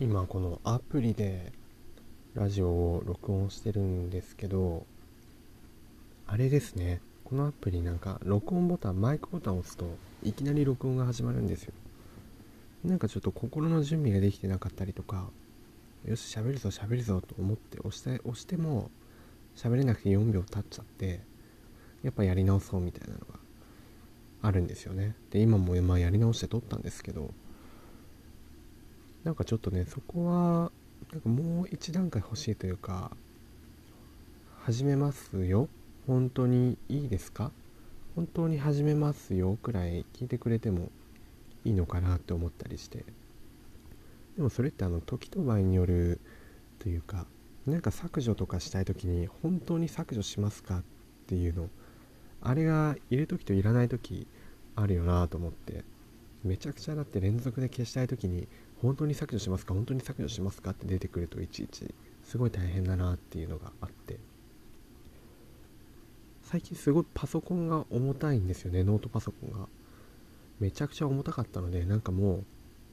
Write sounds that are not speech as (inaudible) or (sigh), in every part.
今このアプリでラジオを録音してるんですけどあれですね。このアプリなんか録音ボタンマイクボタンを押すといきなり録音が始まるんですよ。なんかちょっと心の準備ができてなかったりとかよし喋るぞ喋るぞと思って押して押しても喋れなくて4秒経っちゃってやっぱやり直そうみたいなのがあるんですよね。で今もまあやり直して撮ったんですけどなんかちょっとねそこはなんかもう一段階欲しいというか始めますよ。本当にいいですか？本当に始めますよ。くらい聞いてくれてもいいのかなって思ったりして。でもそれってあの時と場合によるというかなんか削除とかしたい時に本当に削除しますかっていうのあれがいる時といらない時あるよなと思ってめちゃくちゃだって連続で消したい時に本当に削除しますか？本当に削除しますか？って出てくるといちいちすごい大変だなっていうのがあって。最近すごいパソコンが重たいんですよね。ノートパソコンが。めちゃくちゃ重たかったのでなんかもう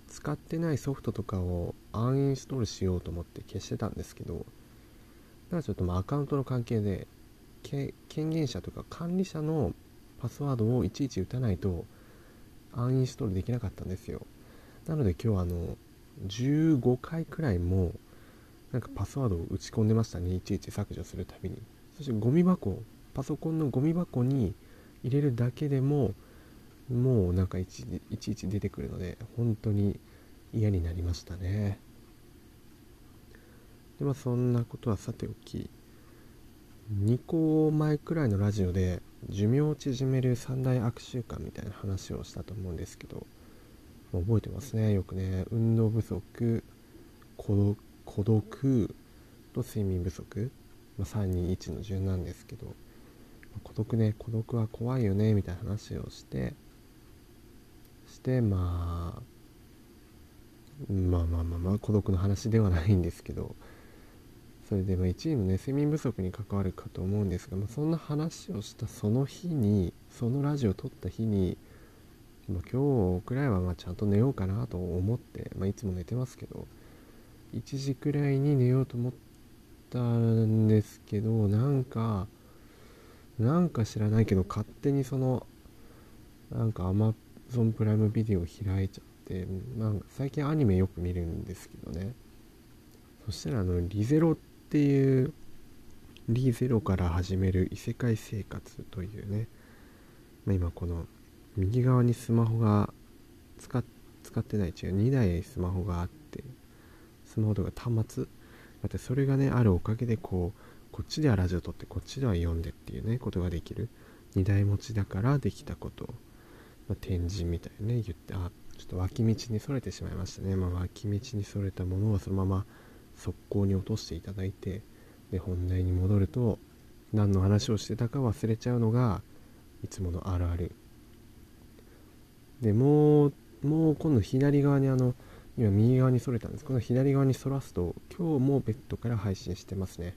使ってないソフトとかをアンインストールしようと思って消してたんですけどだからちょっとまあアカウントの関係で権限者とか管理者のパスワードをいちいち打たないとアンインストールできなかったんですよ。なので今日はあの15回くらいもなんかパスワードを打ち込んでました。ねいちいち削除するたびに。そしてゴミ箱パソコンのゴミ箱に入れるだけでももうなんかいちいちいち出てくるので本当に嫌になりましたね。でまあそんなことはさておき2個前くらいのラジオで寿命を縮める三大悪習慣みたいな話をしたと思うんですけど覚えてますね。よくね。運動不足孤独と睡眠不足、まあ、321の順なんですけど、孤独ね。孤独は怖いよね。みたいな話をして。してまあまあまあまあまあ孤独の話ではないんですけど。それでまあ1位のね睡眠不足に関わるかと思うんですが、まあ、そんな話をしたその日にそのラジオを撮った日にま、今日くらいはまちゃんと寝ようかなと思って、まあ、いつも寝てますけど1時くらいに寝ようと思ったんですけどなんかなんか知らないけど勝手にそのなんか Amazon プライムビデオ開いちゃって、まあ、最近アニメよく見るんですけどね。そしたらあのリゼロっていうリゼロから始める異世界生活というね、まあ、今この右側にスマホが使使ってない違う2台スマホがあってスマホとか端末？だってそれがねあるおかげでこうこっちではラジオ撮ってこっちでは読んでっていうねことができる。2台持ちだからできたこと、まあ、展示みたいね言ってあちょっと脇道にそれてしまいましたね、まあ、脇道にそれたものをそのまま速攻に落としていただいてで本題に戻ると何の話をしてたか忘れちゃうのがいつものあるある。でもうもう今度左側にあの今右側にそれたんです。この左側にそらすと今日もベッドから配信してますね。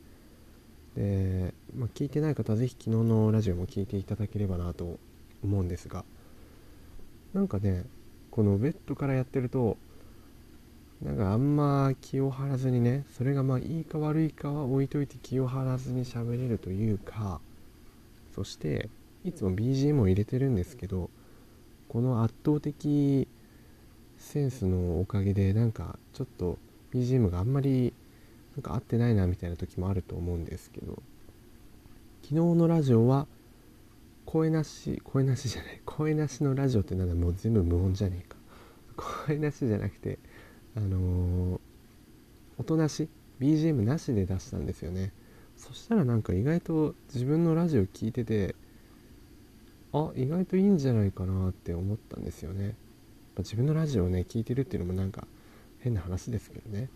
で、まあ、聞いてない方はぜひ昨日のラジオも聞いていただければなと思うんですが。なんかねこのベッドからやってるとなんかあんま気を張らずにねそれがまあいいか悪いかは置いといて気を張らずに喋れるというかそしていつも BGM を入れてるんですけどこの圧倒的センスのおかげでなんかちょっと BGM があんまりなんか合ってないなみたいな時もあると思うんですけど昨日のラジオは声なし声なしじゃない声なしのラジオってなんだもう全部無音じゃねえか。声なしじゃなくてあのー、音なし BGM なしで出したんですよね。そしたらなんか意外と自分のラジオ聴いててあ意外といいんじゃないかなって思ったんですよね、まあ、自分のラジオをね聞いてるっていうのもなんか変な話ですけどね。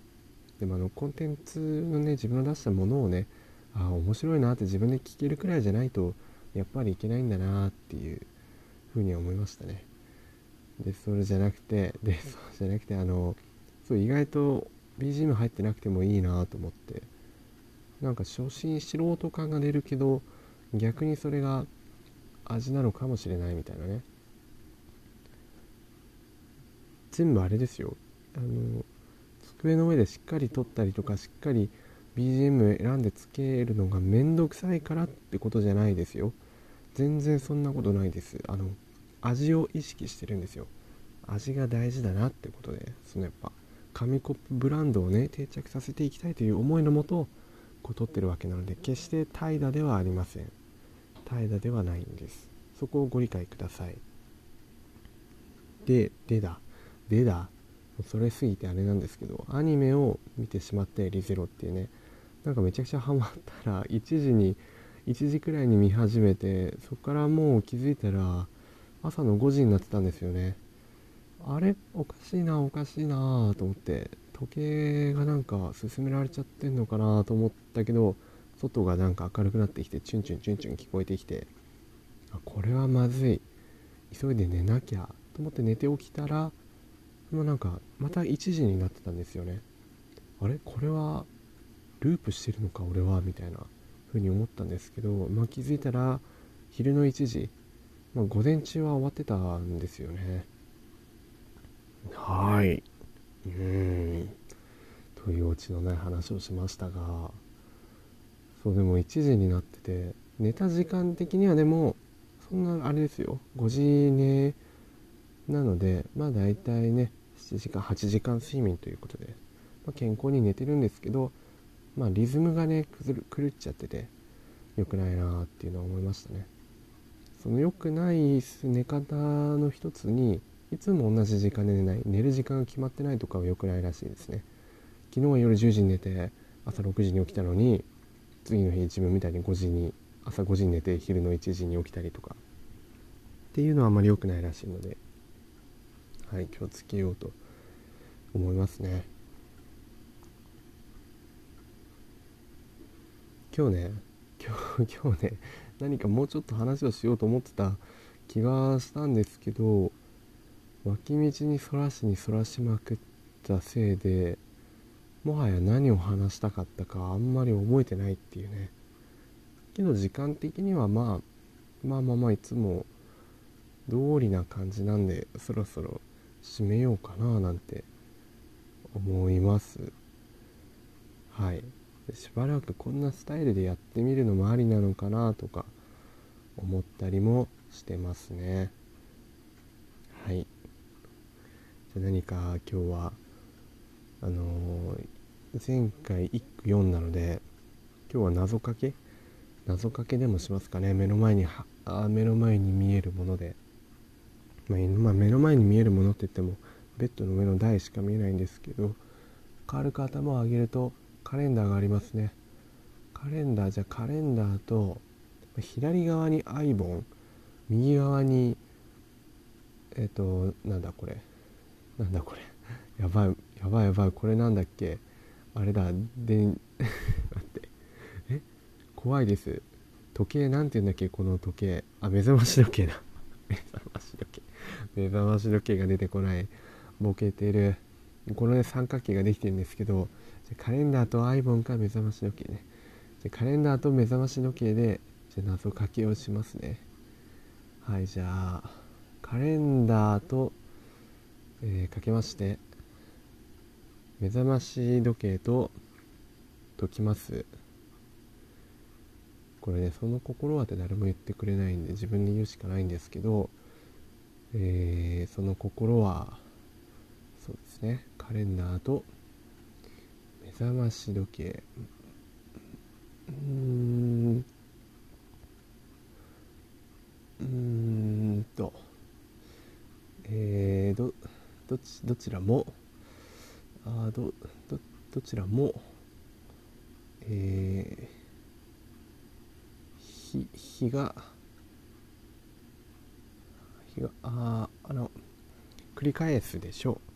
でもあのコンテンツのね自分の出したものをねあ面白いなって自分で聞けるくらいじゃないとやっぱりいけないんだなっていうふうに思いましたね。でそれじゃなくてでそうじゃなくてあのそう意外と BGM 入ってなくてもいいなと思って。なんか初心素人感が出るけど逆にそれが味なのかもしれないみたいなね。全部あれですよ。あの机の上でしっかり撮ったりとかしっかり BGM 選んでつけるのがめんどくさいからってことじゃないですよ。全然そんなことないです。あの味を意識してるんですよ。味が大事だなってことでそのやっぱ紙コップブランドをね定着させていきたいという思いのもとこう撮ってるわけなので決して怠惰ではありません。怠惰ではないんです。そこをご理解ください。ででだ。でだ。それすぎてあれなんですけどアニメを見てしまってリゼロっていうね。なんかめちゃくちゃハマったら1時に1時くらいに見始めてそこからもう気づいたら朝の5時になってたんですよね。あれおかしいなおかしいなと思って時計がなんか進められちゃってんのかなと思ったけど外がなんか明るくなってきてチュンチュンチュンチュン聞こえてきてあこれはまずい。急いで寝なきゃと思って寝て起きたらもうなんかまた1時になってたんですよね。あれ？これはループしてるのか俺は？みたいな風に思ったんですけど、まあ、気づいたら昼の1時、まあ、午前中は終わってたんですよね。はい。うん。というオチのない話をしましたがそうでも1時になってて寝た時間的にはでもそんなあれですよ。5時寝なのでまあ大体ね7時間8時間睡眠ということで、まあ、健康に寝てるんですけどまあリズムがね狂っちゃってて良くないなっていうのは思いましたね。その良くない寝方の一つにいつも同じ時間で寝ない寝る時間が決まってないとかは良くないらしいですね。昨日は夜10時に寝て朝6時に起きたのに次の日自分みたいに5時に朝5時に寝て昼の1時に起きたりとか。っていうのはあまり良くないらしいのではい気をつけようと思いますね。今日ね今日 (laughs) 今日ね何かもうちょっと話をしようと思ってた気がしたんですけど脇道にそらしにそらしまくったせいでもはや何を話したかったかあんまり覚えてないっていうね。けど時間的にはまあまあまあまあいつも通りな感じなんでそろそろ締めようかななんて思います。はい。しばらくこんなスタイルでやってみるのもありなのかなとか思ったりもしてますね。はい。じゃあ何か今日はあの、前回1句4なので今日は謎かけ？謎かけでもしますかね。目の前にあ目の前に見えるもので、まあ、まあ、目の前に見えるものって言ってもベッドの上の台しか見えないんですけど軽く頭を上げるとカレンダーがありますね。カレンダーじゃカレンダーと左側にアイボン右側にえっ、となんだこれ？なんだこれ？(laughs) やばい。やばいやばいこれなんだっけ？あれだで (laughs) 待って。え？怖いです。時計なんて言うんだっけ？この時計。あ目覚まし時計だ。(laughs) 目覚まし時計。目覚まし時計が出てこない。ボケてる。このね三角形ができてるんですけどカレンダーとアイボンか目覚まし時計ね。カレンダーと目覚まし時計でじゃ謎かけをしますね。はいじゃあカレンダーと、えー、かけまして。目覚まし時計と解きます。これねその心はって誰も言ってくれないんで自分で言うしかないんですけど、えー、その心はそうですねカレンダーと目覚まし時計。うんうんとえー、どどちどちらもあどどどちらもえー、日日が日がああの繰り返すでしょう。